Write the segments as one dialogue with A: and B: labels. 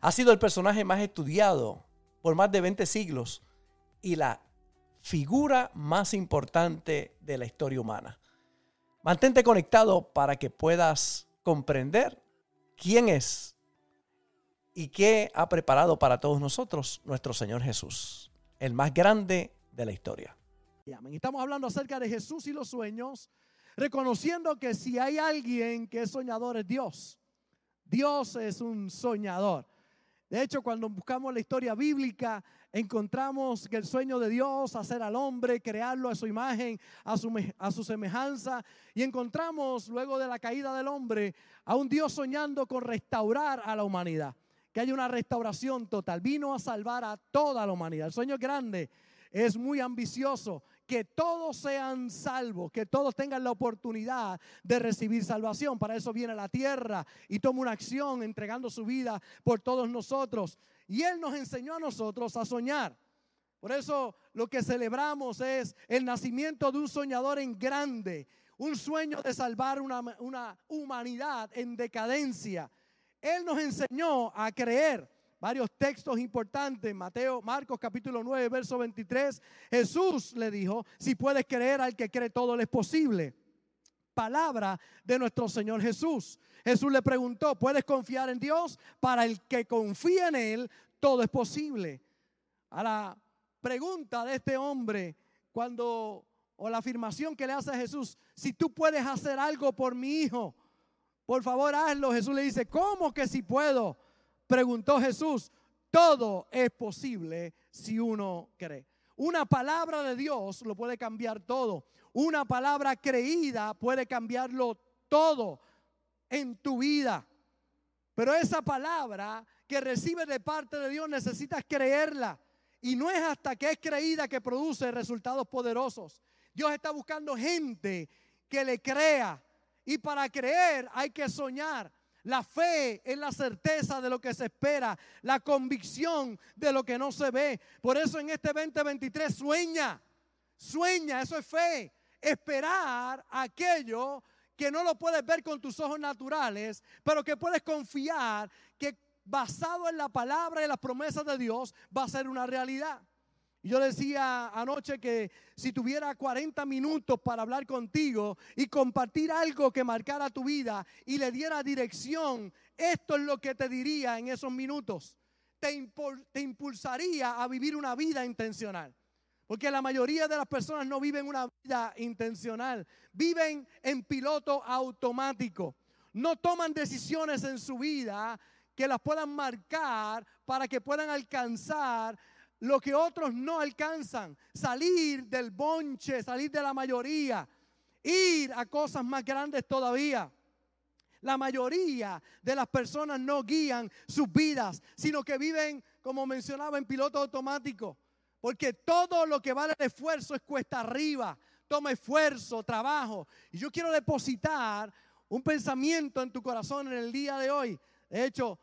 A: Ha sido el personaje más estudiado por más de 20 siglos y la figura más importante de la historia humana. Mantente conectado para que puedas comprender quién es y qué ha preparado para todos nosotros nuestro Señor Jesús, el más grande de la historia.
B: Estamos hablando acerca de Jesús y los sueños, reconociendo que si hay alguien que es soñador es Dios. Dios es un soñador. De hecho, cuando buscamos la historia bíblica, encontramos que el sueño de Dios, hacer al hombre, crearlo a su imagen, a su, a su semejanza, y encontramos luego de la caída del hombre a un Dios soñando con restaurar a la humanidad, que haya una restauración total. Vino a salvar a toda la humanidad. El sueño es grande, es muy ambicioso, que todos sean salvos, que todos tengan la oportunidad de recibir salvación. Para eso viene a la tierra y toma una acción entregando su vida por todos nosotros. Y Él nos enseñó a nosotros a soñar. Por eso lo que celebramos es el nacimiento de un soñador en grande, un sueño de salvar una, una humanidad en decadencia. Él nos enseñó a creer varios textos importantes. Mateo, Marcos capítulo 9, verso 23. Jesús le dijo, si puedes creer al que cree todo le es posible. Palabra de nuestro Señor Jesús. Jesús le preguntó, ¿puedes confiar en Dios? Para el que confía en Él, todo es posible. A la pregunta de este hombre, cuando, o la afirmación que le hace a Jesús, si tú puedes hacer algo por mi hijo, por favor hazlo. Jesús le dice, ¿cómo que si puedo? Preguntó Jesús, todo es posible si uno cree. Una palabra de Dios lo puede cambiar todo. Una palabra creída puede cambiarlo todo en tu vida. Pero esa palabra que recibes de parte de Dios necesitas creerla. Y no es hasta que es creída que produce resultados poderosos. Dios está buscando gente que le crea. Y para creer hay que soñar. La fe es la certeza de lo que se espera, la convicción de lo que no se ve. Por eso en este 2023 sueña, sueña, eso es fe. Esperar aquello que no lo puedes ver con tus ojos naturales, pero que puedes confiar que basado en la palabra y las promesas de Dios va a ser una realidad. Yo decía anoche que si tuviera 40 minutos para hablar contigo y compartir algo que marcara tu vida y le diera dirección, esto es lo que te diría en esos minutos. Te, te impulsaría a vivir una vida intencional. Porque la mayoría de las personas no viven una vida intencional, viven en piloto automático. No toman decisiones en su vida que las puedan marcar para que puedan alcanzar lo que otros no alcanzan, salir del bonche, salir de la mayoría, ir a cosas más grandes todavía. La mayoría de las personas no guían sus vidas, sino que viven, como mencionaba, en piloto automático. Porque todo lo que vale el esfuerzo es cuesta arriba. Toma esfuerzo, trabajo. Y yo quiero depositar un pensamiento en tu corazón en el día de hoy. De hecho,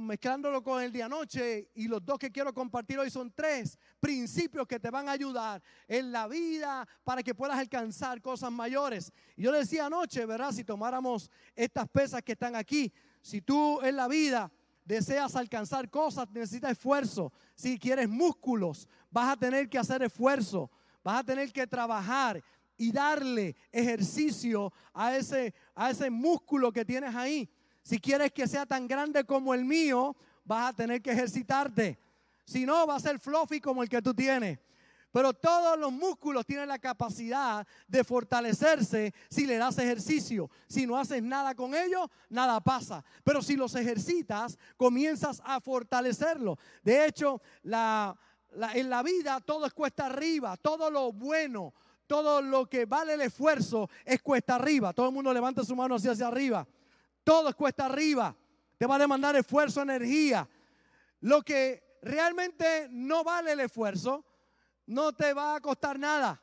B: mezclándolo con el de anoche y los dos que quiero compartir hoy son tres principios que te van a ayudar en la vida para que puedas alcanzar cosas mayores. Y yo decía anoche, ¿verdad? Si tomáramos estas pesas que están aquí, si tú en la vida deseas alcanzar cosas, necesitas esfuerzo. Si quieres músculos, vas a tener que hacer esfuerzo, vas a tener que trabajar y darle ejercicio a ese, a ese músculo que tienes ahí. Si quieres que sea tan grande como el mío, vas a tener que ejercitarte. Si no, va a ser fluffy como el que tú tienes. Pero todos los músculos tienen la capacidad de fortalecerse si le das ejercicio. Si no haces nada con ellos, nada pasa. Pero si los ejercitas, comienzas a fortalecerlo. De hecho, en la vida todo es cuesta arriba. Todo lo bueno, todo lo que vale el esfuerzo es cuesta arriba. Todo el mundo levanta su mano hacia arriba. Todo es cuesta arriba. Te va a demandar esfuerzo, energía. lo que realmente no vale el esfuerzo, no te va a costar nada.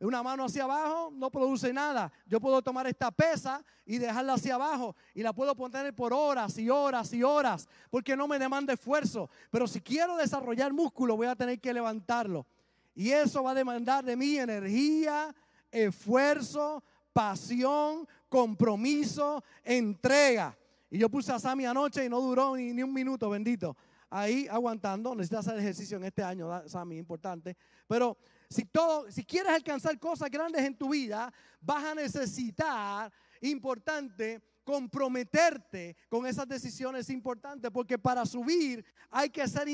B: Una mano hacia abajo no produce nada. Yo puedo tomar esta pesa y dejarla hacia abajo y la puedo poner por horas y horas y horas porque no me demanda esfuerzo. Pero si quiero desarrollar músculo voy a tener que levantarlo. Y eso va a demandar de mí energía, esfuerzo, pasión, compromiso, entrega. Y yo puse a Sammy anoche y no duró ni, un minuto, bendito. Ahí aguantando. Necesitas hacer ejercicio en este año, Sammy, importante. Pero si, todo, si quieres alcanzar cosas grandes en tu vida, vas a necesitar, importante, comprometerte con esas decisiones importantes, porque para subir hay que ser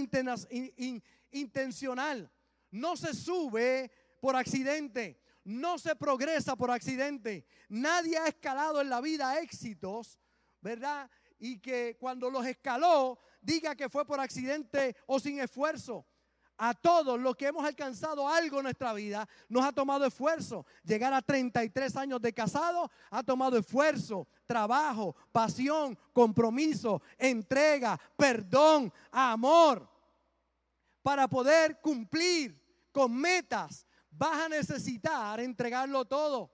B: intencional. No se sube por accidente, no se progresa por accidente. Nadie ha escalado en la vida éxitos, ¿verdad? Y que cuando los escaló diga que fue por accidente o sin esfuerzo. A todos los que hemos alcanzado algo en nuestra vida, nos ha tomado esfuerzo. Llegar a 33 años de casado ha tomado esfuerzo, trabajo, pasión, compromiso, entrega, perdón, amor. Para poder cumplir con metas, vas a necesitar entregarlo todo.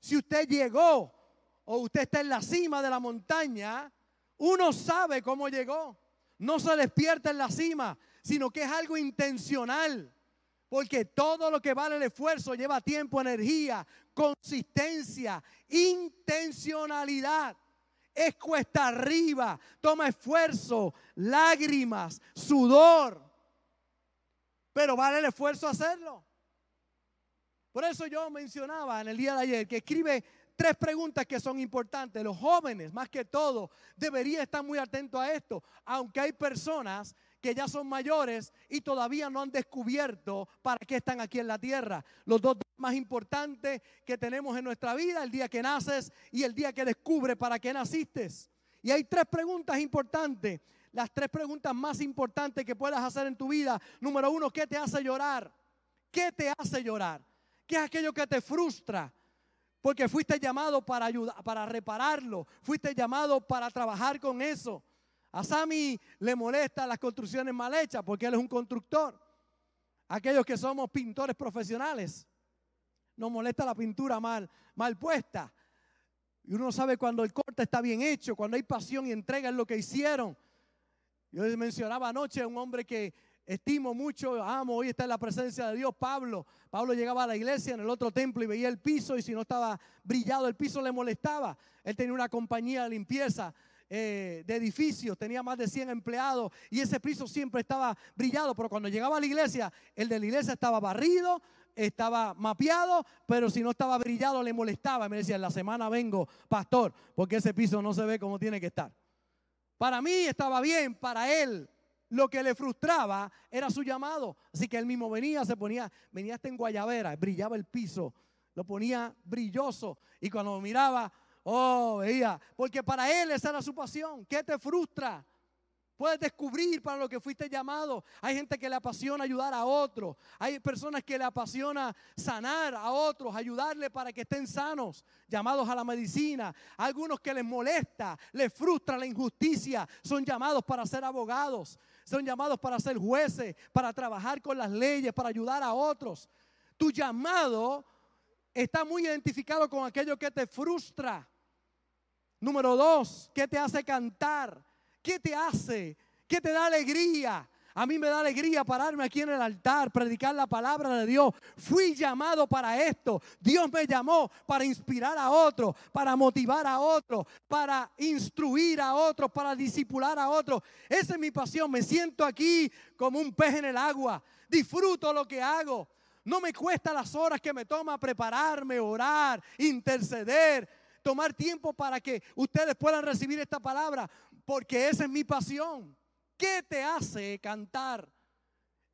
B: Si usted llegó o usted está en la cima de la montaña, uno sabe cómo llegó. No se despierta en la cima, sino que es algo intencional. Porque todo lo que vale el esfuerzo lleva tiempo, energía, consistencia, intencionalidad. Es cuesta arriba, toma esfuerzo, lágrimas, sudor. Pero vale el esfuerzo hacerlo. Por eso yo mencionaba en el día de ayer que escribe tres preguntas que son importantes. Los jóvenes, más que todo, deberían estar muy atentos a esto, aunque hay personas que ya son mayores y todavía no han descubierto para qué están aquí en la tierra. Los dos más importantes que tenemos en nuestra vida, el día que naces y el día que descubres para qué naciste. Y hay tres preguntas importantes, las tres preguntas más importantes que puedas hacer en tu vida. Número uno, ¿qué te hace llorar? ¿Qué te hace llorar? ¿Qué es aquello que te frustra? Porque fuiste llamado para ayudar, para repararlo. Fuiste llamado para trabajar con eso. A Sammy le molesta las construcciones mal hechas porque él es un constructor. Aquellos que somos pintores profesionales, nos molesta la pintura mal, mal puesta. Y uno sabe cuando el corte está bien hecho, cuando hay pasión y entrega en lo que hicieron. Yo les mencionaba anoche a un hombre que estimo mucho, amo, hoy está en la presencia de Dios, Pablo. Pablo llegaba a la iglesia en el otro templo y veía el piso y si no estaba brillado el piso le molestaba. Él tenía una compañía de limpieza eh, de edificios, tenía más de 100 empleados y ese piso siempre estaba brillado, pero cuando llegaba a la iglesia, el de la iglesia estaba barrido, estaba mapeado, pero si no estaba brillado le molestaba. Me decía, en la semana vengo, pastor, porque ese piso no se ve como tiene que estar. Para mí estaba bien, para él lo que le frustraba era su llamado. Así que él mismo venía, se ponía, venía hasta en Guayabera, brillaba el piso, lo ponía brilloso. Y cuando miraba, oh, veía, porque para él esa era su pasión. ¿Qué te frustra? Puedes descubrir para lo que fuiste llamado. Hay gente que le apasiona ayudar a otros. Hay personas que le apasiona sanar a otros, ayudarle para que estén sanos, llamados a la medicina. Algunos que les molesta, les frustra la injusticia, son llamados para ser abogados, son llamados para ser jueces, para trabajar con las leyes, para ayudar a otros. Tu llamado está muy identificado con aquello que te frustra. Número dos, ¿qué te hace cantar? ¿Qué te hace? ¿Qué te da alegría? A mí me da alegría pararme aquí en el altar, predicar la palabra de Dios. Fui llamado para esto. Dios me llamó para inspirar a otros, para motivar a otros, para instruir a otros, para disipular a otros. Esa es mi pasión. Me siento aquí como un pez en el agua. Disfruto lo que hago. No me cuesta las horas que me toma prepararme, orar, interceder, tomar tiempo para que ustedes puedan recibir esta palabra porque esa es mi pasión. ¿Qué te hace cantar?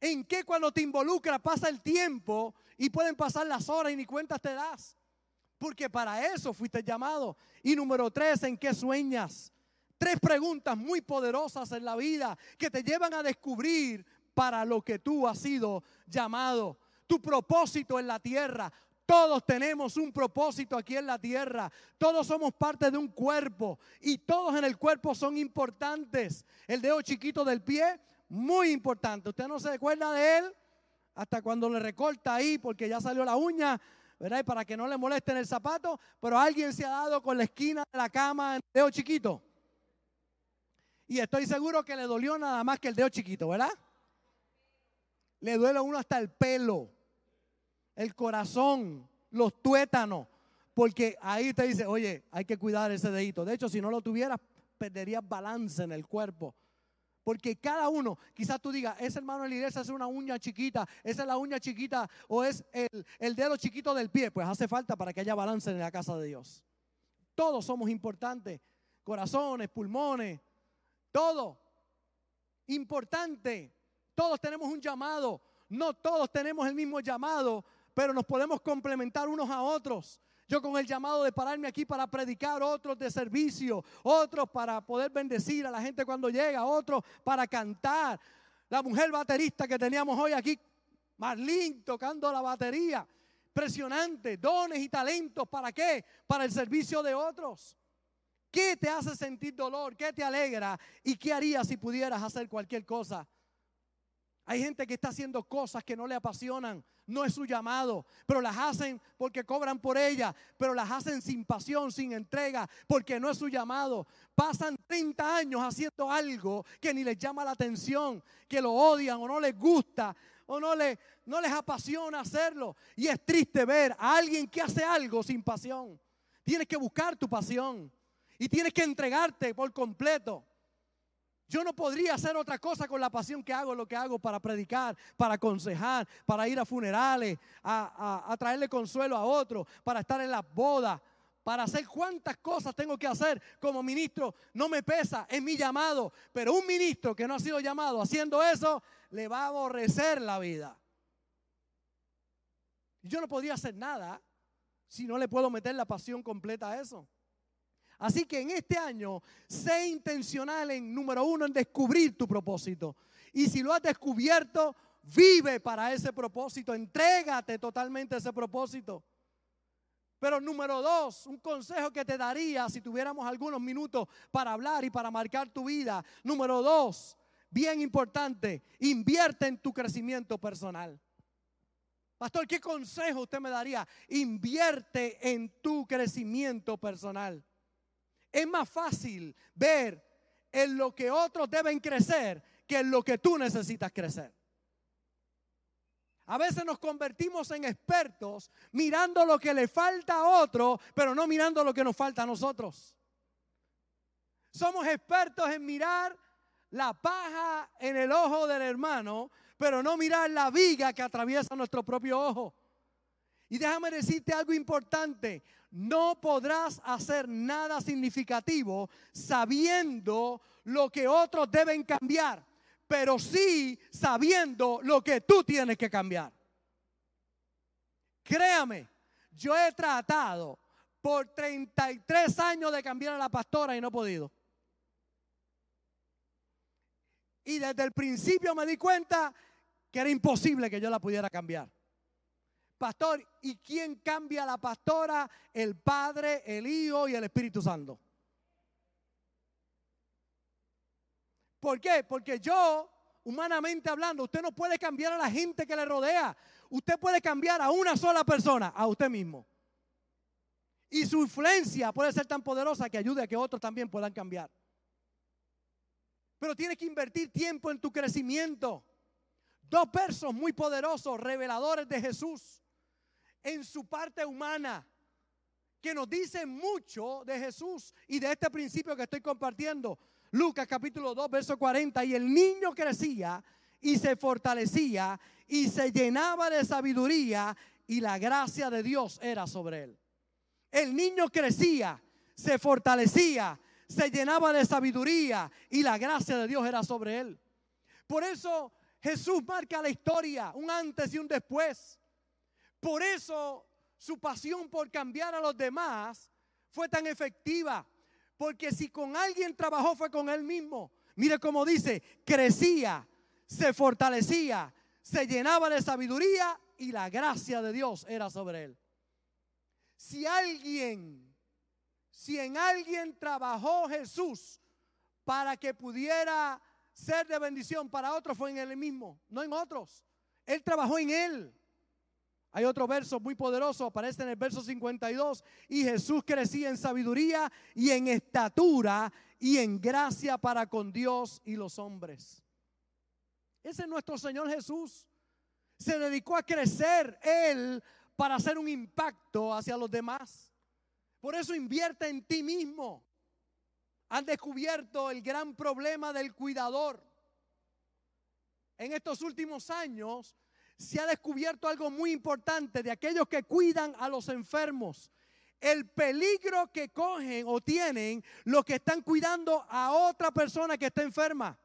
B: ¿En qué cuando te involucra pasa el tiempo y pueden pasar las horas y ni cuentas te das? Porque para eso fuiste llamado. Y número tres, ¿en qué sueñas? Tres preguntas muy poderosas en la vida que te llevan a descubrir para lo que tú has sido llamado. Tu propósito en la tierra, todos tenemos un propósito aquí en la tierra. Todos somos parte de un cuerpo y todos en el cuerpo son importantes. El dedo chiquito del pie, muy importante. Usted no se recuerda de él hasta cuando le recorta ahí porque ya salió la uña, ¿verdad? Y para que no le moleste en el zapato, pero alguien se ha dado con la esquina de la cama en el dedo chiquito. Y estoy seguro que le dolió nada más que el dedo chiquito, ¿verdad? Le duele a uno hasta el pelo, el corazón, los tuétanos, porque ahí te dice, oye, hay que cuidar ese dedito. De hecho, si no lo tuvieras, perderías balance en el cuerpo. Porque cada uno, quizás tú digas, ese hermano de la iglesia es una uña chiquita, esa es la uña chiquita o es el, el dedo chiquito del pie. Pues hace falta para que haya balance en la casa de Dios. Todos somos importantes. Corazones, pulmones, todo. Importante. Todos tenemos un llamado. No todos tenemos el mismo llamado, pero nos podemos complementar unos a otros. Yo con el llamado de pararme aquí para predicar, otros de servicio, otros para poder bendecir a la gente cuando llega, otros para cantar. La mujer baterista que teníamos hoy aquí, Marlene tocando la batería. Impresionante, dones y talentos. ¿Para qué? Para el servicio de otros. ¿Qué te hace sentir dolor? ¿Qué te alegra? ¿Y qué harías si pudieras hacer cualquier cosa? Hay gente que está haciendo cosas que no le apasionan, no es su llamado, pero las hacen porque cobran por ellas, pero las hacen sin pasión, sin entrega, porque no es su llamado. Pasan 30 años haciendo algo que ni les llama la atención, que lo odian o no les gusta o no, no les apasiona hacerlo. Y es triste ver a alguien que hace algo sin pasión. Tienes que buscar tu pasión y tienes que entregarte por completo. Yo no podría hacer otra cosa con la pasión que hago, lo que hago para predicar, para aconsejar, para ir a funerales, a, traerle consuelo a otros, para estar en las bodas, para hacer cuantas cosas tengo que hacer como ministro. No me pesa, es mi llamado. Pero un ministro que no ha sido llamado haciendo eso, le va a aborrecer la vida. Yo no podría hacer nada si no le puedo meter la pasión completa a eso. Así que en este año, sé intencional en, número uno, en descubrir tu propósito. Y si lo has descubierto, vive para ese propósito, entrégate totalmente a ese propósito. Pero número dos, un consejo que te daría si tuviéramos algunos minutos para hablar y para marcar tu vida. Número dos, bien importante, invierte en tu crecimiento personal. Pastor, ¿qué consejo usted me daría? Invierte en tu crecimiento personal. Es más fácil ver en lo que otros deben crecer que en lo que tú necesitas crecer. A veces nos convertimos en expertos mirando lo que le falta a otro, pero no mirando lo que nos falta a nosotros. Somos expertos en mirar la paja en el ojo del hermano, pero no mirar la viga que atraviesa nuestro propio ojo. Y déjame decirte algo importante no podrás hacer nada significativo sabiendo lo que otros deben cambiar, pero sí sabiendo lo que tú tienes que cambiar. Créame, yo he tratado por 33 años de cambiar a la pastora y no he podido. Y desde el principio me di cuenta que era imposible que yo la pudiera cambiar. Pastor, ¿y quién cambia la pastora? El Padre, el Hijo y el Espíritu Santo. ¿Por qué? Porque yo, humanamente hablando, usted no puede cambiar a la gente que le rodea. Usted puede cambiar a una sola persona, a usted mismo. Y su influencia puede ser tan poderosa que ayude a que otros también puedan cambiar. Pero tienes que invertir tiempo en tu crecimiento. Dos versos muy poderosos, reveladores de Jesús en su parte humana, que nos dice mucho de Jesús y de este principio que estoy compartiendo. Lucas capítulo 2, verso 40, y el niño crecía y se fortalecía y se llenaba de sabiduría y la gracia de Dios era sobre él. El niño crecía, se fortalecía, se llenaba de sabiduría y la gracia de Dios era sobre él. Por eso Jesús marca la historia, un antes y un después. Por eso su pasión por cambiar a los demás fue tan efectiva. Porque si con alguien trabajó fue con él mismo. Mire cómo dice, crecía, se fortalecía, se llenaba de sabiduría y la gracia de Dios era sobre él. Si alguien, si en alguien trabajó Jesús para que pudiera ser de bendición para otros fue en él mismo, no en otros. Él trabajó en él. Hay otro verso muy poderoso, aparece en el verso 52, y Jesús crecía en sabiduría y en estatura y en gracia para con Dios y los hombres. Ese es nuestro Señor Jesús. Se dedicó a crecer Él para hacer un impacto hacia los demás. Por eso invierte en ti mismo. Han descubierto el gran problema del cuidador. En estos últimos años se ha descubierto algo muy importante de aquellos que cuidan a los enfermos. El peligro que cogen o tienen los que están cuidando a otra persona que está enferma.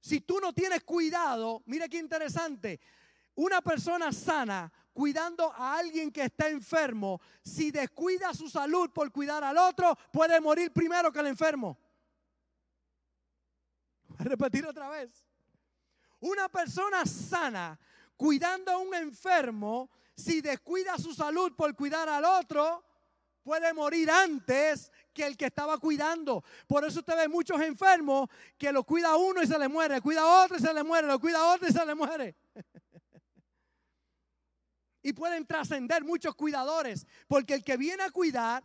B: Si tú no tienes cuidado, mire qué interesante, una persona sana cuidando a alguien que está enfermo, si descuida su salud por cuidar al otro, puede morir primero que el enfermo. Voy a repetir otra vez. Una persona sana cuidando a un enfermo, si descuida su salud por cuidar al otro, puede morir antes que el que estaba cuidando. Por eso usted ve muchos enfermos que lo cuida uno y se le muere, cuida a otro y se le muere, lo cuida a otro y se le muere. y pueden trascender muchos cuidadores, porque el que viene a cuidar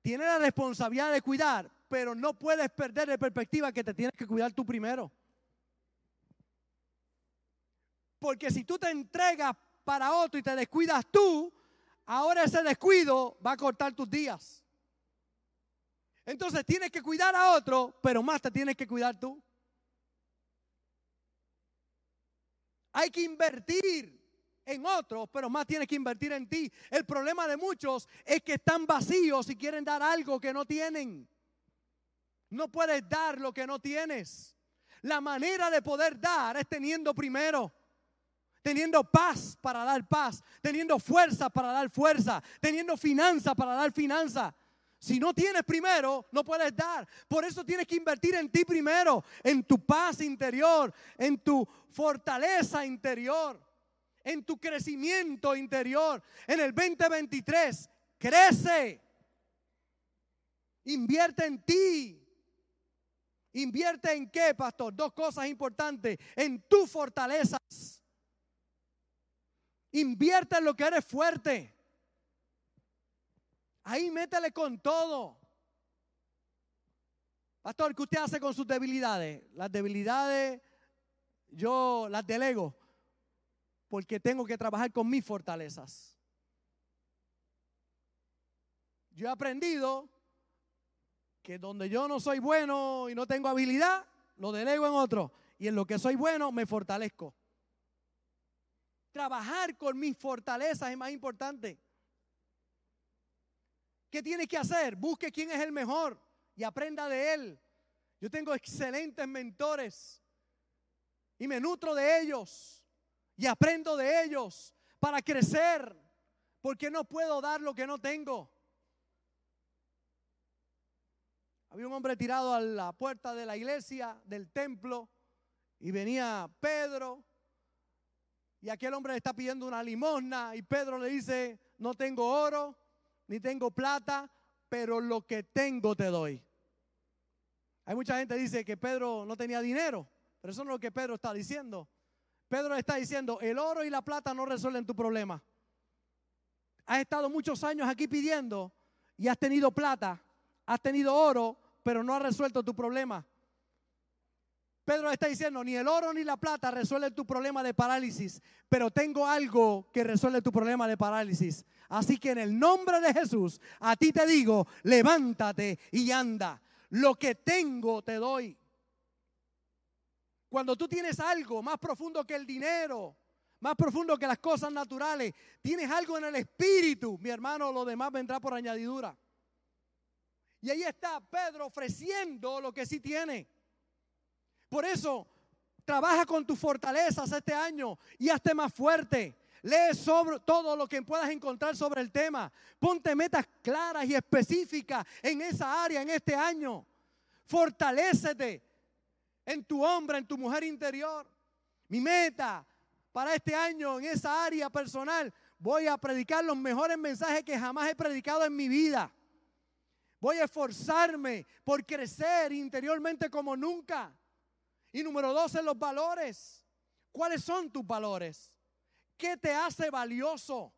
B: tiene la responsabilidad de cuidar, pero no puedes perder de perspectiva que te tienes que cuidar tú primero. Porque si tú te entregas para otro y te descuidas tú, ahora ese descuido va a cortar tus días. Entonces tienes que cuidar a otro, pero más te tienes que cuidar tú. Hay que invertir en otros, pero más tienes que invertir en ti. El problema de muchos es que están vacíos y quieren dar algo que no tienen. No puedes dar lo que no tienes. La manera de poder dar es teniendo primero teniendo paz para dar paz, teniendo fuerza para dar fuerza, teniendo finanza para dar finanza. Si no tienes primero, no puedes dar. Por eso tienes que invertir en ti primero, en tu paz interior, en tu fortaleza interior, en tu crecimiento interior. En el 2023, crece. Invierte en ti. Invierte en qué, pastor? Dos cosas importantes. En tus fortalezas. Invierte en lo que eres fuerte. Ahí métele con todo. Pastor, ¿qué usted hace con sus debilidades? Las debilidades yo las delego porque tengo que trabajar con mis fortalezas. Yo he aprendido que donde yo no soy bueno y no tengo habilidad, lo delego en otro. Y en lo que soy bueno, me fortalezco. Trabajar con mis fortalezas es más importante. ¿Qué tienes que hacer? Busque quién es el mejor y aprenda de él. Yo tengo excelentes mentores y me nutro de ellos y aprendo de ellos para crecer, porque no puedo dar lo que no tengo. Había un hombre tirado a la puerta de la iglesia, del templo, y venía Pedro, y aquel hombre le está pidiendo una limosna y Pedro le dice, no tengo oro, ni tengo plata, pero lo que tengo te doy. Hay mucha gente que dice que Pedro no tenía dinero, pero eso no es lo que Pedro está diciendo. Pedro está diciendo, el oro y la plata no resuelven tu problema. Has estado muchos años aquí pidiendo y has tenido plata, has tenido oro, pero no has resuelto tu problema. Pedro está diciendo, ni el oro ni la plata resuelven tu problema de parálisis, pero tengo algo que resuelve tu problema de parálisis. Así que en el nombre de Jesús, a ti te digo, levántate y anda. Lo que tengo te doy. Cuando tú tienes algo más profundo que el dinero, más profundo que las cosas naturales, tienes algo en el espíritu, mi hermano, lo demás vendrá por añadidura. Y ahí está Pedro ofreciendo lo que sí tiene. Por eso, trabaja con tus fortalezas este año y hazte más fuerte. Lee sobre todo lo que puedas encontrar sobre el tema. Ponte metas claras y específicas en esa área en este año. Fortalécete en tu hombre, en tu mujer interior. Mi meta para este año en esa área personal, voy a predicar los mejores mensajes que jamás he predicado en mi vida. Voy a esforzarme por crecer interiormente como nunca. Y número dos en los valores. ¿Cuáles son tus valores? ¿Qué te hace valioso?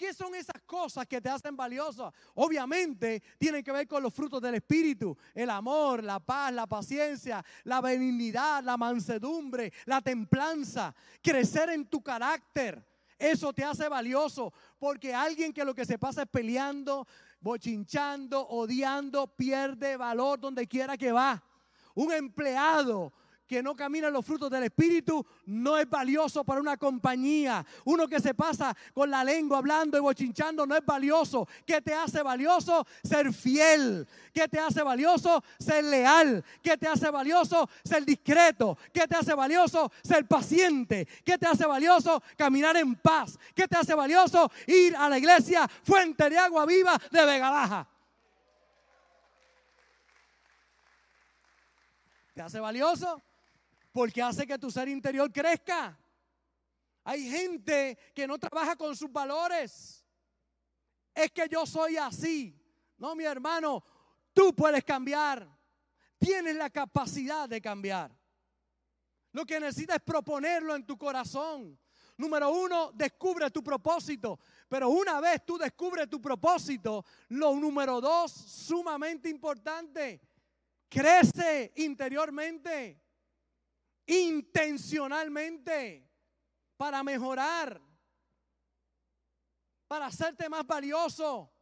B: ¿Qué son esas cosas que te hacen valioso? Obviamente tienen que ver con los frutos del Espíritu, el amor, la paz, la paciencia, la benignidad, la mansedumbre, la templanza, crecer en tu carácter. Eso te hace valioso, porque alguien que lo que se pasa es peleando, bochinchando, odiando, pierde valor donde quiera que va. Un empleado que no camina los frutos del Espíritu no es valioso para una compañía. Uno que se pasa con la lengua hablando y bochinchando no es valioso. ¿Qué te hace valioso? Ser fiel. ¿Qué te hace valioso? Ser leal. ¿Qué te hace valioso? Ser discreto. ¿Qué te hace valioso? Ser paciente. ¿Qué te hace valioso? Caminar en paz. ¿Qué te hace valioso? Ir a la iglesia Fuente de Agua Viva de Vega Baja. ¿Te hace valioso? porque hace que tu ser interior crezca. Hay gente que no trabaja con sus valores. Es que yo soy así. No, mi hermano, tú puedes cambiar. Tienes la capacidad de cambiar. Lo que necesitas es proponerlo en tu corazón. Número uno, descubre tu propósito. Pero una vez tú descubres tu propósito, lo número dos, sumamente importante, crece interiormente intencionalmente para mejorar, para hacerte más valioso.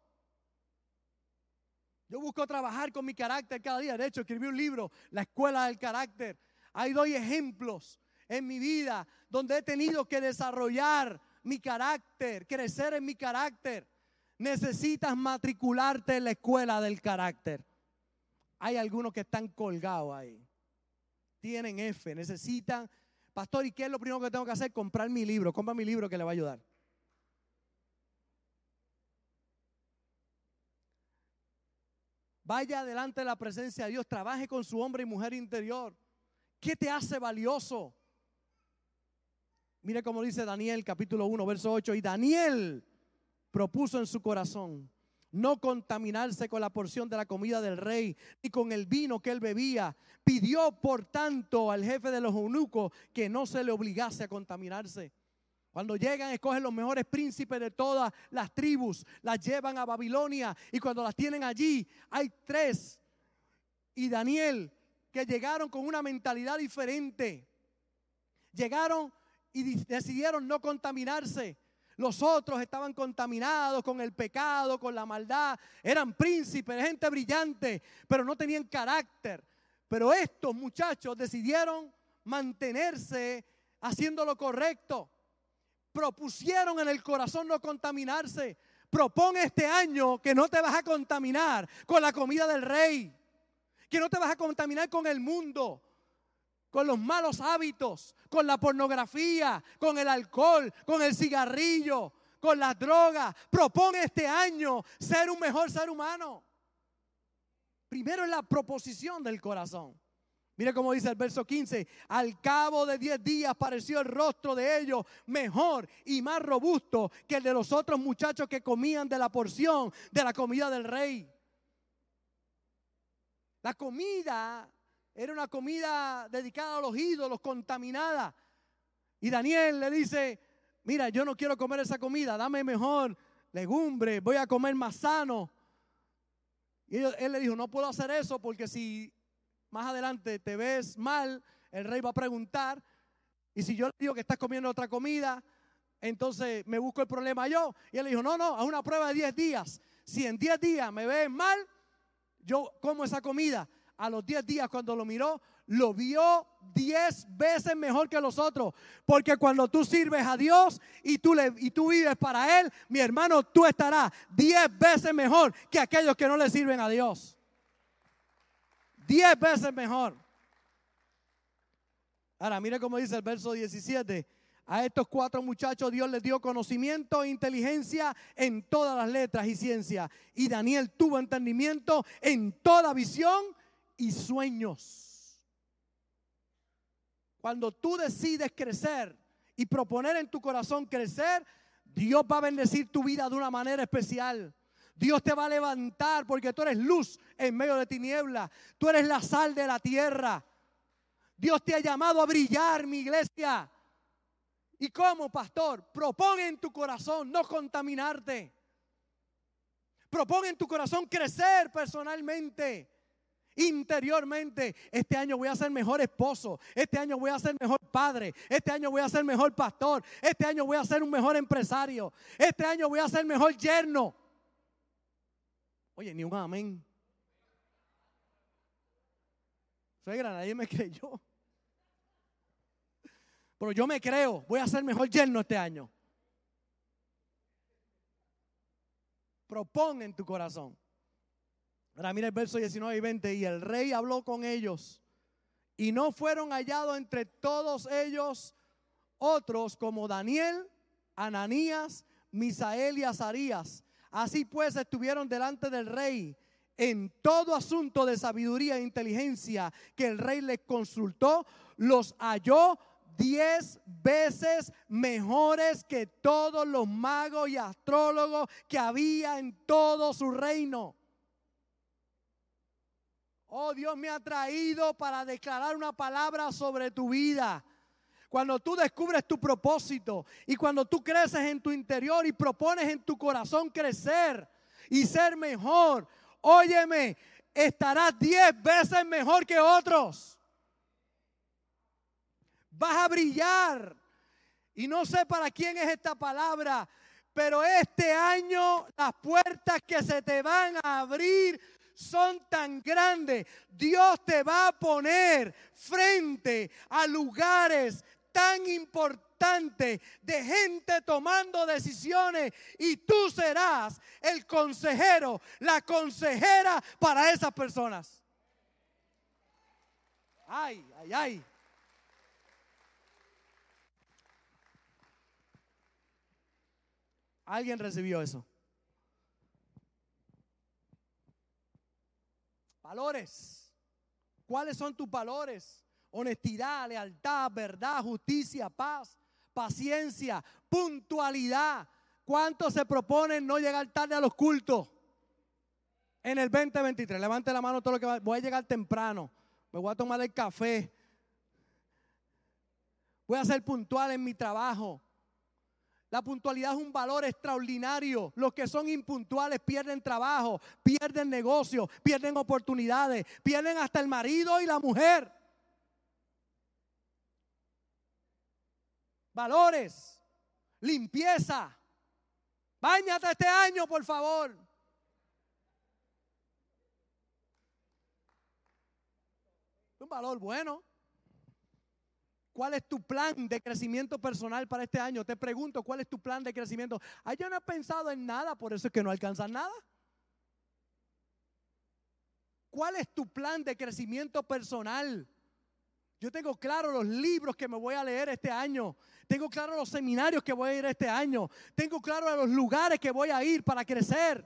B: Yo busco trabajar con mi carácter cada día. De hecho, escribí un libro, La Escuela del Carácter. Ahí doy ejemplos en mi vida donde he tenido que desarrollar mi carácter, crecer en mi carácter. Necesitas matricularte en la escuela del carácter. Hay algunos que están colgados ahí tienen F, necesitan, pastor, ¿y qué es lo primero que tengo que hacer? Comprar mi libro, compra mi libro que le va a ayudar. Vaya adelante de la presencia de Dios, trabaje con su hombre y mujer interior. ¿Qué te hace valioso? Mire cómo dice Daniel capítulo 1, verso 8. Y Daniel propuso en su corazón no contaminarse con la porción de la comida del rey ni con el vino que él bebía. Pidió, por tanto, al jefe de los eunucos que no se le obligase a contaminarse. Cuando llegan, escogen los mejores príncipes de todas las tribus, las llevan a Babilonia y cuando las tienen allí, hay tres. Y Daniel, que llegaron con una mentalidad diferente, llegaron y decidieron no contaminarse. Los otros estaban contaminados con el pecado, con la maldad. Eran príncipes, gente brillante, pero no tenían carácter. Pero estos muchachos decidieron mantenerse haciendo lo correcto. Propusieron en el corazón no contaminarse. Propone este año que no te vas a contaminar con la comida del rey. Que no te vas a contaminar con el mundo con los malos hábitos, con la pornografía, con el alcohol, con el cigarrillo, con las drogas. Propone este año ser un mejor ser humano. Primero es la proposición del corazón. Mire cómo dice el verso 15, al cabo de 10 días pareció el rostro de ellos mejor y más robusto que el de los otros muchachos que comían de la porción de la comida del rey. La comida era una comida dedicada a los ídolos, contaminada. Y Daniel le dice, mira, yo no quiero comer esa comida, dame mejor legumbre, voy a comer más sano. Y él, le dijo, no puedo hacer eso porque si más adelante te ves mal, el rey va a preguntar. Y si yo le digo que estás comiendo otra comida, entonces me busco el problema yo. Y él le dijo, no, no, a una prueba de 10 días. Si en 10 días me ves mal, yo como esa comida a los 10 días cuando lo miró, lo vio 10 veces mejor que los otros. Porque cuando tú sirves a Dios y tú, le, y tú vives para Él, mi hermano, tú estarás 10 veces mejor que aquellos que no le sirven a Dios. 10 veces mejor. Ahora, mire cómo dice el verso 17. A estos cuatro muchachos Dios les dio conocimiento e inteligencia en todas las letras y ciencias. Y Daniel tuvo entendimiento en toda visión y sueños. Cuando tú decides crecer y proponer en tu corazón crecer, Dios va a bendecir tu vida de una manera especial. Dios te va a levantar porque tú eres luz en medio de tinieblas. Tú eres la sal de la tierra. Dios te ha llamado a brillar, mi iglesia. ¿Y cómo, pastor? Propone en tu corazón no contaminarte. Propone en tu corazón crecer personalmente, interiormente. Este año voy a ser mejor esposo. Este año voy a ser mejor padre. Este año voy a ser mejor pastor. Este año voy a ser un mejor empresario. Este año voy a ser mejor yerno. Oye, ni un amén. Suegra, nadie me creyó. Pero yo me creo, voy a ser mejor yerno este año. Propon en tu corazón. Ahora mira el verso 19 y 20. Y el rey habló con ellos. Y no fueron hallados entre todos ellos otros como Daniel, Ananías, Misael y Azarías. Así pues estuvieron delante del rey en todo asunto de sabiduría e inteligencia que el rey les consultó, los halló diez veces mejores que todos los magos y astrólogos que había en todo su reino. Oh, Dios me ha traído para declarar una palabra sobre tu vida. Cuando tú descubres tu propósito y cuando tú creces en tu interior y propones en tu corazón crecer y ser mejor, óyeme, estarás diez veces mejor que otros vas a brillar. Y no sé para quién es esta palabra, pero este año las puertas que se te van a abrir son tan grandes. Dios te va a poner frente a lugares tan importantes de gente tomando decisiones y tú serás el consejero, la consejera para esas personas. Ay, ay, ay. ¿Alguien recibió eso? Valores. ¿Cuáles son tus valores? Honestidad, lealtad, verdad, justicia, paz, paciencia, puntualidad. ¿Cuántos se proponen no llegar tarde a los cultos? En el 2023, levante la mano todo lo que va. Voy a llegar temprano. Me voy a tomar el café. Voy a ser puntual en mi trabajo. La puntualidad es un valor extraordinario. Los que son impuntuales pierden trabajo, pierden negocio, pierden oportunidades, pierden hasta el marido y la mujer. Valores, limpieza. Báñate este año, por favor. Un valor bueno. ¿Cuál es tu plan de crecimiento personal para este año? Te pregunto, ¿cuál es tu plan de crecimiento? Ah, yo no he pensado en nada, por eso es que no alcanzas nada. ¿Cuál es tu plan de crecimiento personal? Yo tengo claro los libros que me voy a leer este año. Tengo claro los seminarios que voy a ir este año. Tengo claro los lugares que voy a ir para crecer.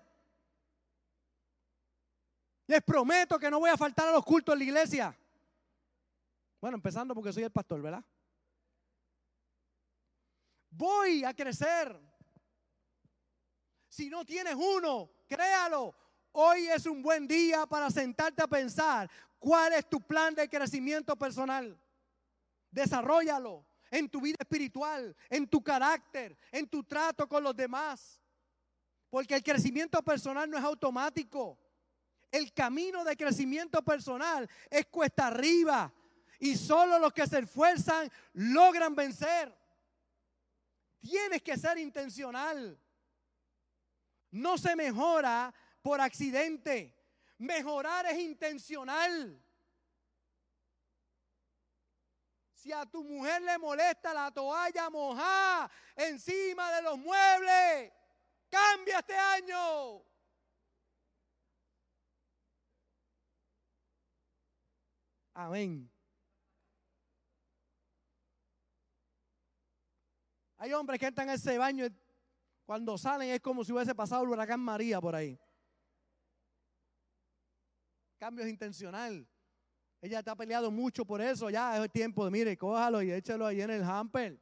B: Les prometo que no voy a faltar a los cultos en la iglesia. Bueno, empezando porque soy el pastor, ¿verdad? Voy a crecer. Si no tienes uno, créalo. Hoy es un buen día para sentarte a pensar cuál es tu plan de crecimiento personal. Desarrollalo en tu vida espiritual, en tu carácter, en tu trato con los demás. Porque el crecimiento personal no es automático. El camino de crecimiento personal es cuesta arriba, y solo los que se esfuerzan logran vencer. Tienes que ser intencional. No se mejora por accidente. Mejorar es intencional. Si a tu mujer le molesta la toalla mojada encima de los muebles, cambia este año. Amén. Hay hombres que entran en ese baño cuando salen es como si hubiese pasado el huracán María por ahí. Cambio intencional. Ella te ha peleado mucho por eso. Ya es el tiempo de, mire, cójalo y échalo ahí en el hamper.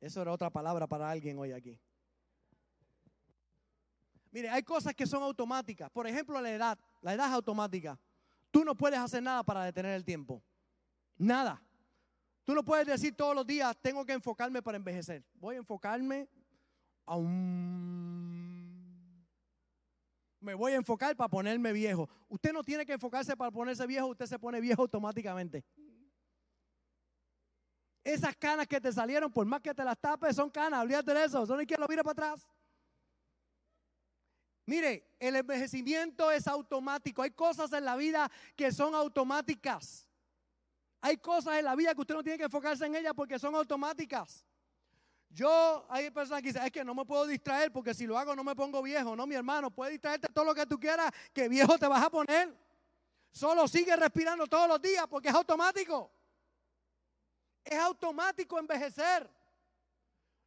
B: Eso era otra palabra para alguien hoy aquí. Mire, hay cosas que son automáticas. Por ejemplo, la edad. La edad es automática. tú no puedes hacer nada para detener el tiempo. Nada. Tú no puedes decir todos los días, tengo que enfocarme para envejecer. Voy a enfocarme a un... Me voy a enfocar para ponerme viejo. Usted no tiene que enfocarse para ponerse viejo, usted se pone viejo automáticamente. Esas canas que te salieron, por más que te las tapes, son canas, olvídate de eso, son lo mire para atrás. Mire, el envejecimiento es automático. Hay cosas en la vida que son automáticas. Hay cosas en la vida que usted no tiene que enfocarse en ellas porque son automáticas. Yo, hay personas que dicen, es que no me puedo distraer porque si lo hago no me pongo viejo. No, mi hermano, puedes distraerte todo lo que tú quieras, que viejo te vas a poner. Solo sigue respirando todos los días porque es automático. Es automático envejecer.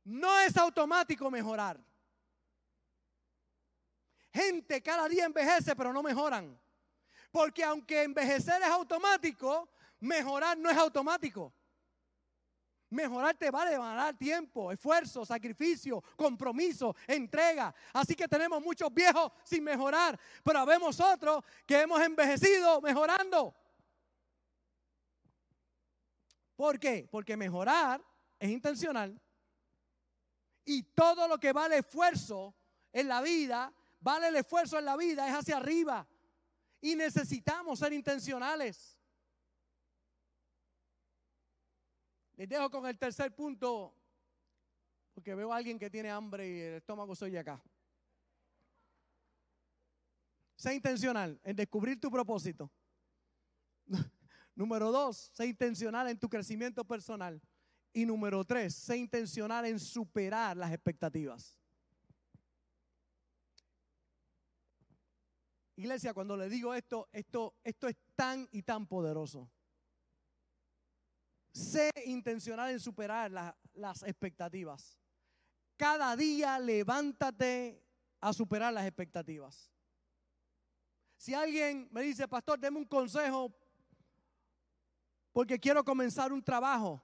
B: No es automático mejorar. Gente cada día envejece, pero no mejoran. Porque aunque envejecer es automático, mejorar no es automático. Mejorar te va a demandar tiempo, esfuerzo, sacrificio, compromiso, entrega. Así que tenemos muchos viejos sin mejorar, pero vemos otros que hemos envejecido mejorando. ¿Por qué? Porque mejorar es intencional. Y todo lo que vale esfuerzo en la vida, vale el esfuerzo en la vida, es hacia arriba. Y necesitamos ser intencionales. Les dejo con el tercer punto, porque veo a alguien que tiene hambre y el estómago soy acá. Sé intencional en descubrir tu propósito. Número dos, sé intencional en tu crecimiento personal. Y número tres, sé intencional en superar las expectativas. Iglesia, cuando le digo esto, esto, esto es tan y tan poderoso. Sé intencional en superar las expectativas. Cada día levántate a superar las expectativas. Si alguien me dice, pastor, deme un consejo porque quiero comenzar un trabajo.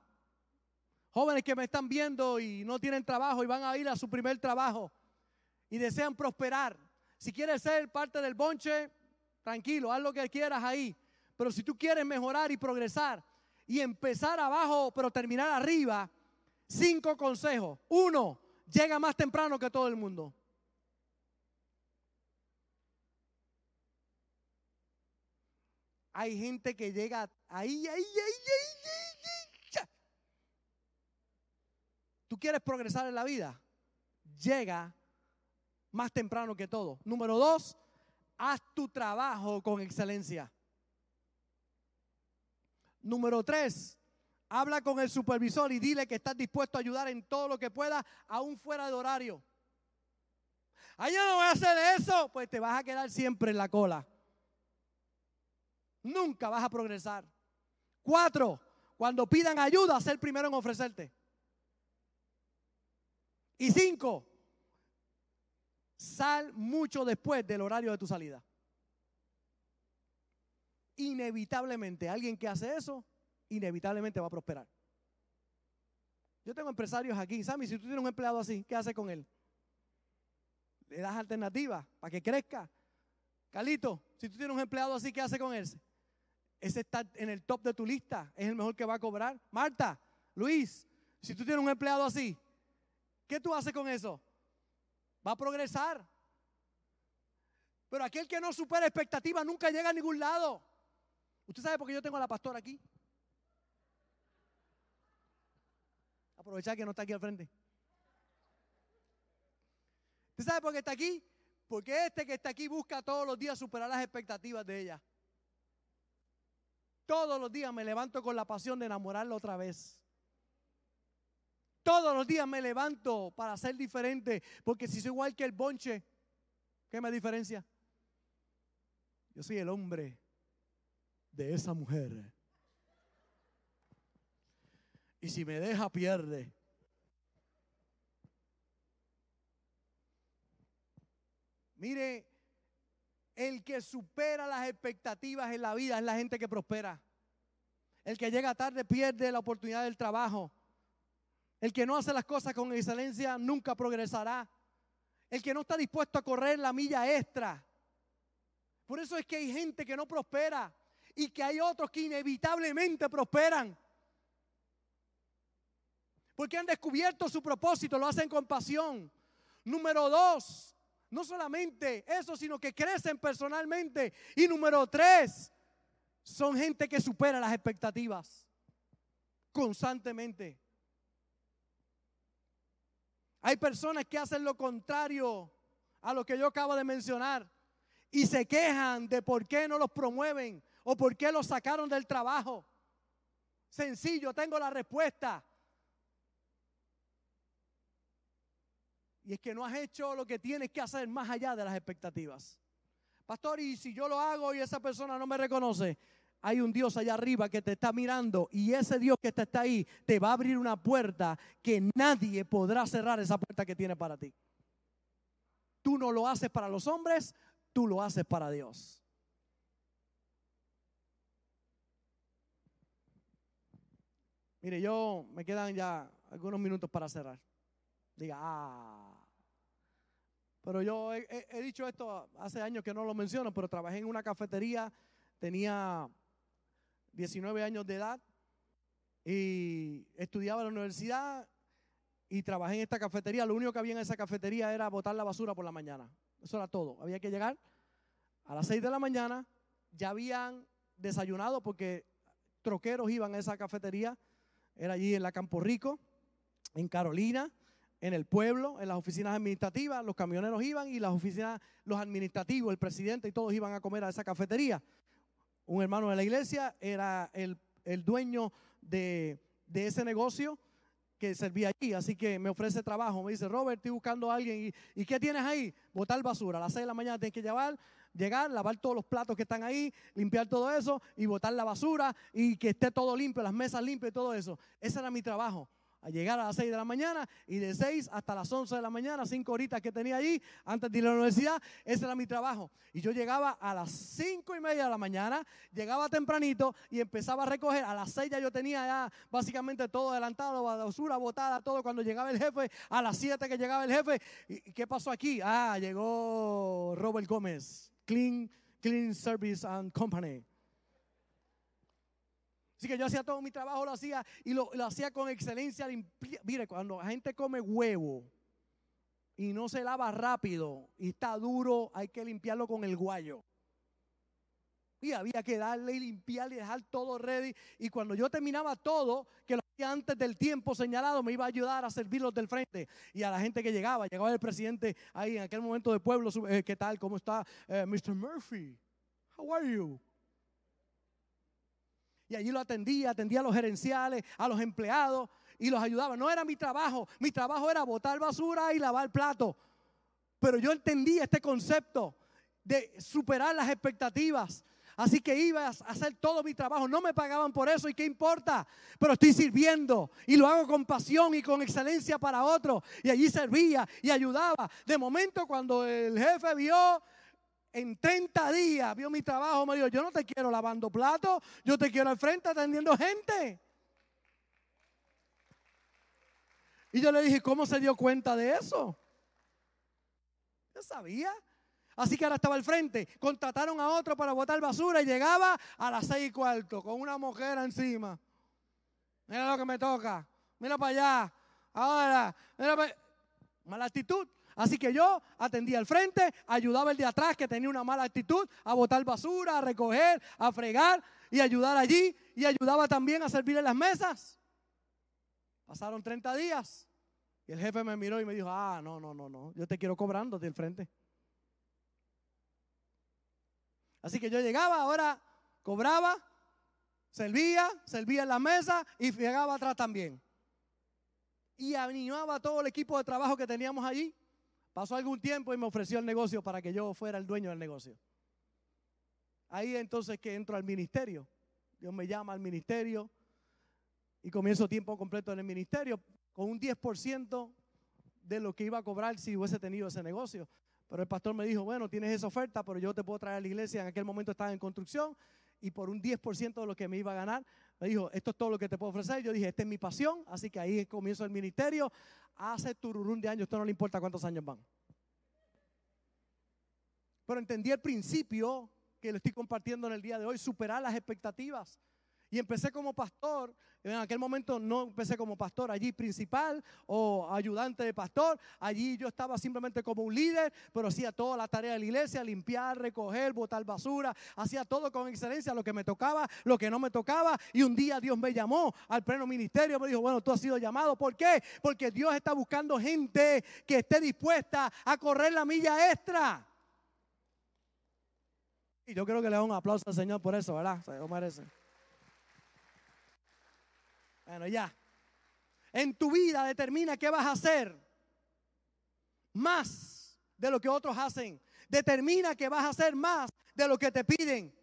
B: Jóvenes que me están viendo y no tienen trabajo y van a ir a su primer trabajo y desean prosperar. Si quieres ser parte del bonche, tranquilo, haz lo que quieras ahí. Pero si tú quieres mejorar y progresar y empezar abajo, pero terminar arriba, cinco consejos. Uno, llega más temprano que todo el mundo. Hay gente que llega ahí, ahí, ahí, ahí, ahí. ¿Tú quieres progresar en la vida? Llega más temprano que todo. Número dos, haz tu trabajo con excelencia. Número tres, habla con el supervisor y dile que estás dispuesto a ayudar en todo lo que pueda, aún fuera de horario. Ah, yo no voy a hacer eso, pues te vas a quedar siempre en la cola nunca vas a progresar. Cuatro, cuando pidan ayuda, ser primero en ofrecerte. Y cinco, sal mucho después del horario de tu salida. Inevitablemente, alguien que hace eso, inevitablemente va a prosperar. Yo tengo empresarios aquí. Sammy, si tú tienes un empleado así, ¿qué haces con él? Le das alternativas para que crezca. Calito, si tú tienes un empleado así, ¿qué haces con él? ese está en el top de tu lista, es el mejor que va a cobrar. Marta, Luis, si tú tienes un empleado así, ¿qué tú haces con eso? Va a progresar. Pero aquel que no supera expectativas nunca llega a ningún lado. ¿Usted sabe por qué yo tengo a la pastora aquí? Aprovechar que no está aquí al frente. ¿Usted sabe por qué está aquí? Porque este que está aquí busca todos los días superar las expectativas de ella. Todos los días me levanto con la pasión de enamorarla otra vez. Todos los días me levanto para ser diferente, porque si soy igual que el bonche, ¿qué me diferencia? Yo soy el hombre de esa mujer. Y si me deja, pierde. Mire, el que supera las expectativas en la vida es la gente que prospera. El que llega tarde pierde la oportunidad del trabajo. El que no hace las cosas con excelencia nunca progresará. El que no está dispuesto a correr la milla extra. Por eso es que hay gente que no prospera. Y que hay otros que inevitablemente prosperan. Porque han descubierto su propósito, lo hacen con pasión. Número dos, no solamente eso, sino que crecen personalmente. Y número tres, son gente que supera las expectativas constantemente. Hay personas que hacen lo contrario a lo que yo acabo de mencionar y se quejan de por qué no los promueven o por qué los sacaron del trabajo. Sencillo, tengo la respuesta. Y es que no has hecho lo que tienes que hacer más allá de las expectativas. Pastor, y si yo lo hago y esa persona no me reconoce, hay un Dios allá arriba que te está mirando y ese Dios que te está ahí te va a abrir una puerta que nadie podrá cerrar esa puerta que tiene para ti. Tú no lo haces para los hombres, tú lo haces para Dios. Mire, yo me quedan ya algunos minutos para cerrar. Diga, ah. Pero yo he, dicho esto hace años que no lo menciono, pero trabajé en una cafetería, tenía 19 años de edad y estudiaba en la universidad y trabajé en esta cafetería. Lo único que había en esa cafetería era botar la basura por la mañana. Eso era todo. Había que llegar a las 6 de la mañana. Ya habían desayunado porque troqueros iban a esa cafetería. Era allí en la Campo Rico, en Carolina en el pueblo, en las oficinas administrativas, los camioneros iban y las oficinas, los administrativos, el presidente y todos iban a comer a esa cafetería. Un hermano de la iglesia era el, dueño de, ese negocio que servía allí, así que me ofrece trabajo, me dice, Robert, estoy buscando a alguien, ¿y, ¿y qué tienes ahí? Botar basura, a las 6 de la mañana tienes que llevar, llegar, lavar todos los platos que están ahí, limpiar todo eso y botar la basura y que esté todo limpio, las mesas limpias y todo eso. Ese era mi trabajo a llegar a las 6 de la mañana y de 6 hasta las 11 de la mañana, 5 horitas que tenía allí antes de ir a la universidad, ese era mi trabajo. Y yo llegaba a las 5 y media de la mañana, llegaba tempranito y empezaba a recoger. A las 6 ya yo tenía ya básicamente todo adelantado, basura botada, todo. Cuando llegaba el jefe, a las 7 que llegaba el jefe, ¿y qué pasó aquí? Ah, llegó Robert Gómez, Clean, Clean Service and Company. Así que yo hacía todo mi trabajo, lo hacía y lo, hacía con excelencia. Mire, cuando la gente come huevo y no se lava rápido y está duro, hay que limpiarlo con el guayo. Y había que darle y limpiarle y dejar todo ready. Y cuando yo terminaba todo, que lo antes del tiempo señalado, me iba a ayudar a servirlos del frente. Y a la gente que llegaba, llegaba el presidente ahí en aquel momento de pueblo, eh, ¿qué tal? ¿Cómo está? Eh, Mr. Murphy, how are you? Y allí lo atendía, atendía a los gerenciales, a los empleados y los ayudaba. No era mi trabajo, mi trabajo era botar basura y lavar plato. Pero yo entendí este concepto de superar las expectativas. Así que iba a hacer todo mi trabajo. No me pagaban por eso y qué importa. Pero estoy sirviendo y lo hago con pasión y con excelencia para otros. Y allí servía y ayudaba. De momento cuando el jefe vio en 30 días vio mi trabajo, me dijo, yo no te quiero lavando platos, yo te quiero al frente atendiendo gente. Y yo le dije, ¿cómo se dio cuenta de eso? Yo sabía. Así que ahora estaba al frente. Contrataron a otro para botar basura y llegaba a las seis y cuarto con una mujer encima. Mira lo que me toca. Mira para allá. Ahora, mira para... Mala actitud. Así que yo atendía al frente, ayudaba el de atrás que tenía una mala actitud a botar basura, a recoger, a fregar y ayudar allí. Y ayudaba también a servir en las mesas. Pasaron 30 días y el jefe me miró y me dijo, ah, no, no, no, no, yo te quiero cobrando del frente. Así que yo llegaba, ahora cobraba, servía, servía en la mesa y fregaba atrás también. Y animaba a todo el equipo de trabajo que teníamos allí Pasó algún tiempo y me ofreció el negocio para que yo fuera el dueño del negocio. Ahí entonces que entro al ministerio. Dios me llama al ministerio y comienzo tiempo completo en el ministerio con un 10% de lo que iba a cobrar si hubiese tenido ese negocio. Pero el pastor me dijo, bueno, tienes esa oferta, pero yo te puedo traer a la iglesia. En aquel momento estaba en construcción y por un 10% de lo que me iba a ganar, me dijo, esto es todo lo que te puedo ofrecer. Yo dije, esta es mi pasión, así que ahí comienzo el ministerio. Hace tururún de años, esto no le importa cuántos años van. Pero entendí el principio que le estoy compartiendo en el día de hoy, superar las expectativas. Y empecé como pastor. En aquel momento no empecé como pastor allí principal o ayudante de pastor. Allí yo estaba simplemente como un líder, pero hacía toda la tarea de la iglesia, limpiar, recoger, botar basura. Hacía todo con excelencia, lo que me tocaba, lo que no me tocaba. Y un día Dios me llamó al pleno ministerio. Me dijo, bueno, tú has sido llamado. ¿Por qué? Porque Dios está buscando gente que esté dispuesta a correr la milla extra. Y yo creo que le doy un aplauso al Señor por eso, ¿verdad? Se lo merece. Bueno, ya. En tu vida determina qué vas a hacer. Más de lo que otros hacen. Determina que vas a hacer más de lo que te piden.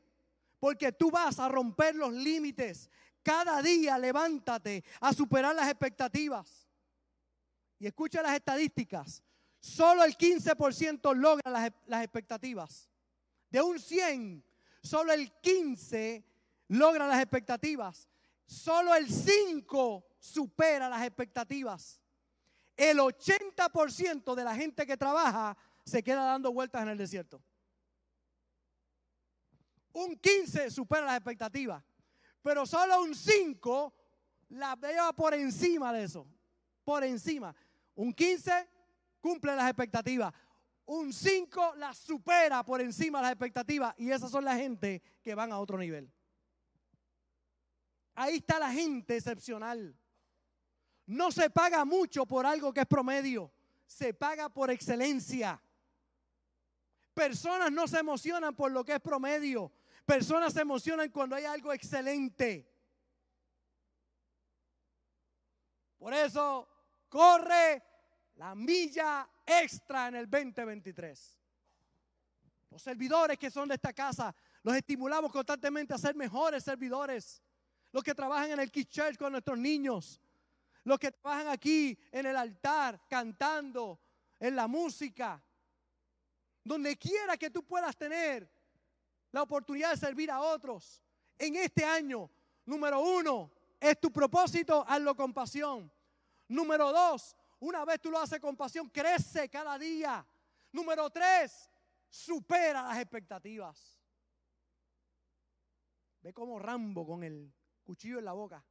B: Porque tú vas a romper los límites. Cada día levántate a superar las expectativas. Y escucha las estadísticas. Solo el 15% logra las, las, expectativas. De un 100, solo el 15 logra las expectativas. Solo el 5 supera las expectativas. El 80% de la gente que trabaja se queda dando vueltas en el desierto. Un 15 supera las expectativas, pero solo un 5 la lleva por encima de eso. Por encima. Un 15 cumple las expectativas. Un 5 la supera por encima de las expectativas. Y esas son la gente que van a otro nivel. Ahí está la gente excepcional. No se paga mucho por algo que es promedio, se paga por excelencia. Personas no se emocionan por lo que es promedio, personas se emocionan cuando hay algo excelente. Por eso corre la milla extra en el 2023. Los servidores que son de esta casa, los estimulamos constantemente a ser mejores servidores los que trabajan en el Kids Church con nuestros niños, los que trabajan aquí en el altar, cantando, en la música, donde quiera que tú puedas tener la oportunidad de servir a otros. En este año, número uno, es tu propósito, hazlo con pasión. Número dos, una vez tú lo haces con pasión, crece cada día. Número tres, supera las expectativas. Ve como Rambo con el cuchillo en la boca.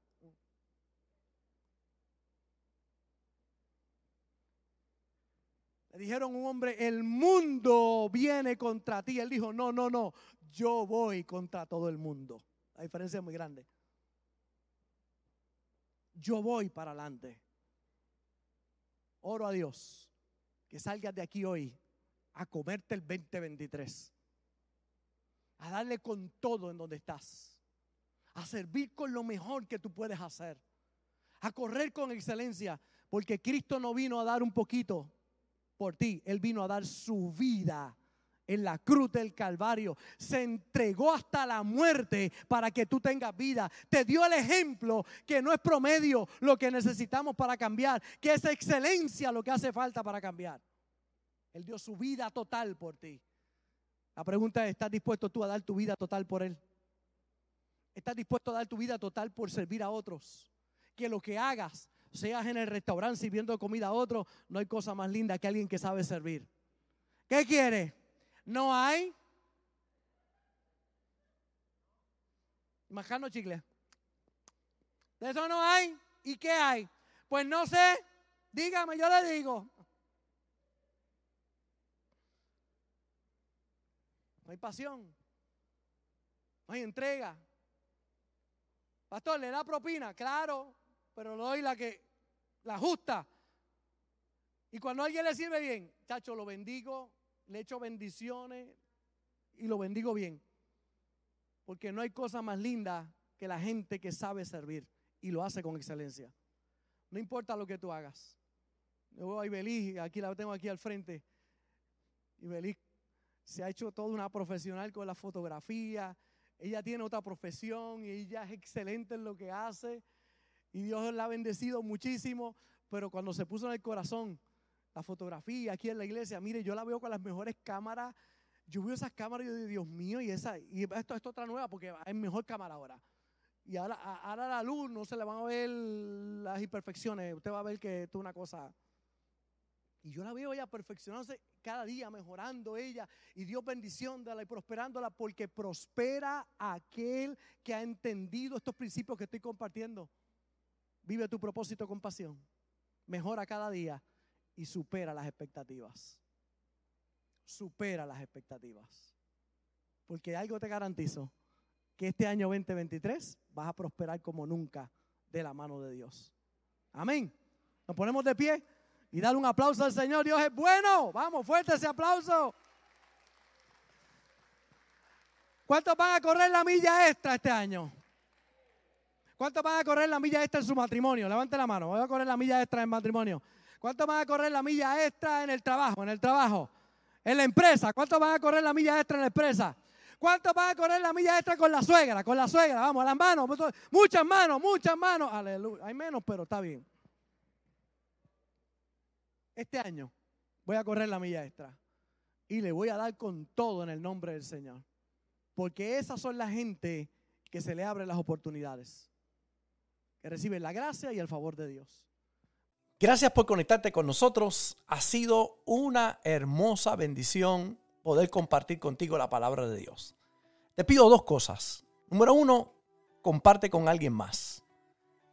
B: Le dijeron un hombre, el mundo viene contra ti. Él dijo, no, no, no, yo voy contra todo el mundo. La diferencia es muy grande. Yo voy para adelante. Oro a Dios que salgas de aquí hoy a comerte el 2023. A darle con todo en donde estás a servir con lo mejor que tú puedes hacer, a correr con excelencia, porque Cristo no vino a dar un poquito por ti, Él vino a dar su vida en la cruz del Calvario. Se entregó hasta la muerte para que tú tengas vida. Te dio el ejemplo que no es promedio lo que necesitamos para cambiar, que es excelencia lo que hace falta para cambiar. Él dio su vida total por ti. La pregunta es, ¿estás dispuesto tú a dar tu vida total por Él? Estás dispuesto a dar tu vida total por servir a otros. Que lo que hagas, seas en el restaurante sirviendo comida a otros, no hay cosa más linda que alguien que sabe servir. ¿Qué quiere? ¿No hay? Majano chicle. De eso no hay. ¿Y qué hay? Pues no sé. Dígame, yo le digo. No hay pasión. No hay entrega. Pastor, ¿le da propina? Claro, pero le doy la que, la justa. Y cuando alguien le sirve bien, chacho, lo bendigo, le echo bendiciones y lo bendigo bien. Porque no hay cosa más linda que la gente que sabe servir y lo hace con excelencia. No importa lo que tú hagas. Yo voy a Ibeliz, aquí la tengo aquí al frente. Ibeliz se ha hecho toda una profesional con la fotografía, ella tiene otra profesión y ella es excelente en lo que hace. Y Dios la ha bendecido muchísimo. Pero cuando se puso en el corazón la fotografía aquí en la iglesia, mire, yo la veo con las mejores cámaras. Yo veo esas cámaras y yo digo, Dios mío, y esa, y esto es otra nueva porque es mejor cámara ahora. Y ahora, ahora la luz no se le van a ver las imperfecciones. Usted va a ver que esto es una cosa. Y yo la veo ella perfeccionándose cada día, mejorando ella y Dios bendicionándola y prosperándola porque prospera aquel que ha entendido estos principios que estoy compartiendo. Vive tu propósito con pasión, mejora cada día y supera las expectativas. Supera las expectativas. Porque algo te garantizo, que este año 2023 vas a prosperar como nunca de la mano de Dios. Amén. Nos ponemos de pie y dar un aplauso al Señor. Dios es bueno. Vamos, fuerte ese aplauso. ¿Cuántos van a correr la milla extra este año? ¿Cuántos van a correr la milla extra en su matrimonio? Levante la mano. Voy a correr la milla extra en matrimonio. ¿Cuántos van a correr la milla extra en el trabajo? En el trabajo. En la empresa. ¿Cuántos van a correr la milla extra en la empresa? ¿Cuántos van a correr la milla extra con la suegra? Con la suegra. Vamos, a las manos. Muchas manos, muchas manos. Aleluya. Hay menos, pero está bien este año voy a correr la milla extra y le voy a dar con todo en el nombre del Señor. Porque esas son la gente que se le abren las oportunidades, que reciben la gracia y el favor de Dios.
A: Gracias por conectarte con nosotros. Ha sido una hermosa bendición poder compartir contigo la palabra de Dios. Te pido dos cosas. Número uno, comparte con alguien más.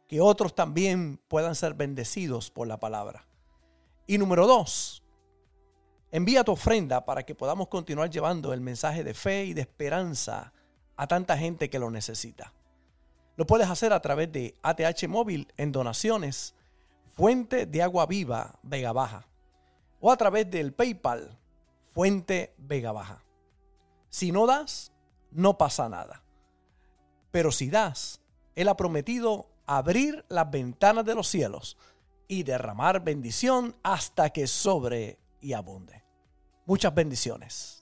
A: Que otros también puedan ser bendecidos por la palabra. Y número dos, envía tu ofrenda para que podamos continuar llevando el mensaje de fe y de esperanza a tanta gente que lo necesita. Lo puedes hacer a través de ATH Móvil en donaciones, Fuente de Agua Viva Vega Baja, o a través del PayPal, Fuente Vega Baja. Si no das, no pasa nada. Pero si das, Él ha prometido abrir las ventanas de los cielos y derramar bendición hasta que sobre y abunde. Muchas bendiciones.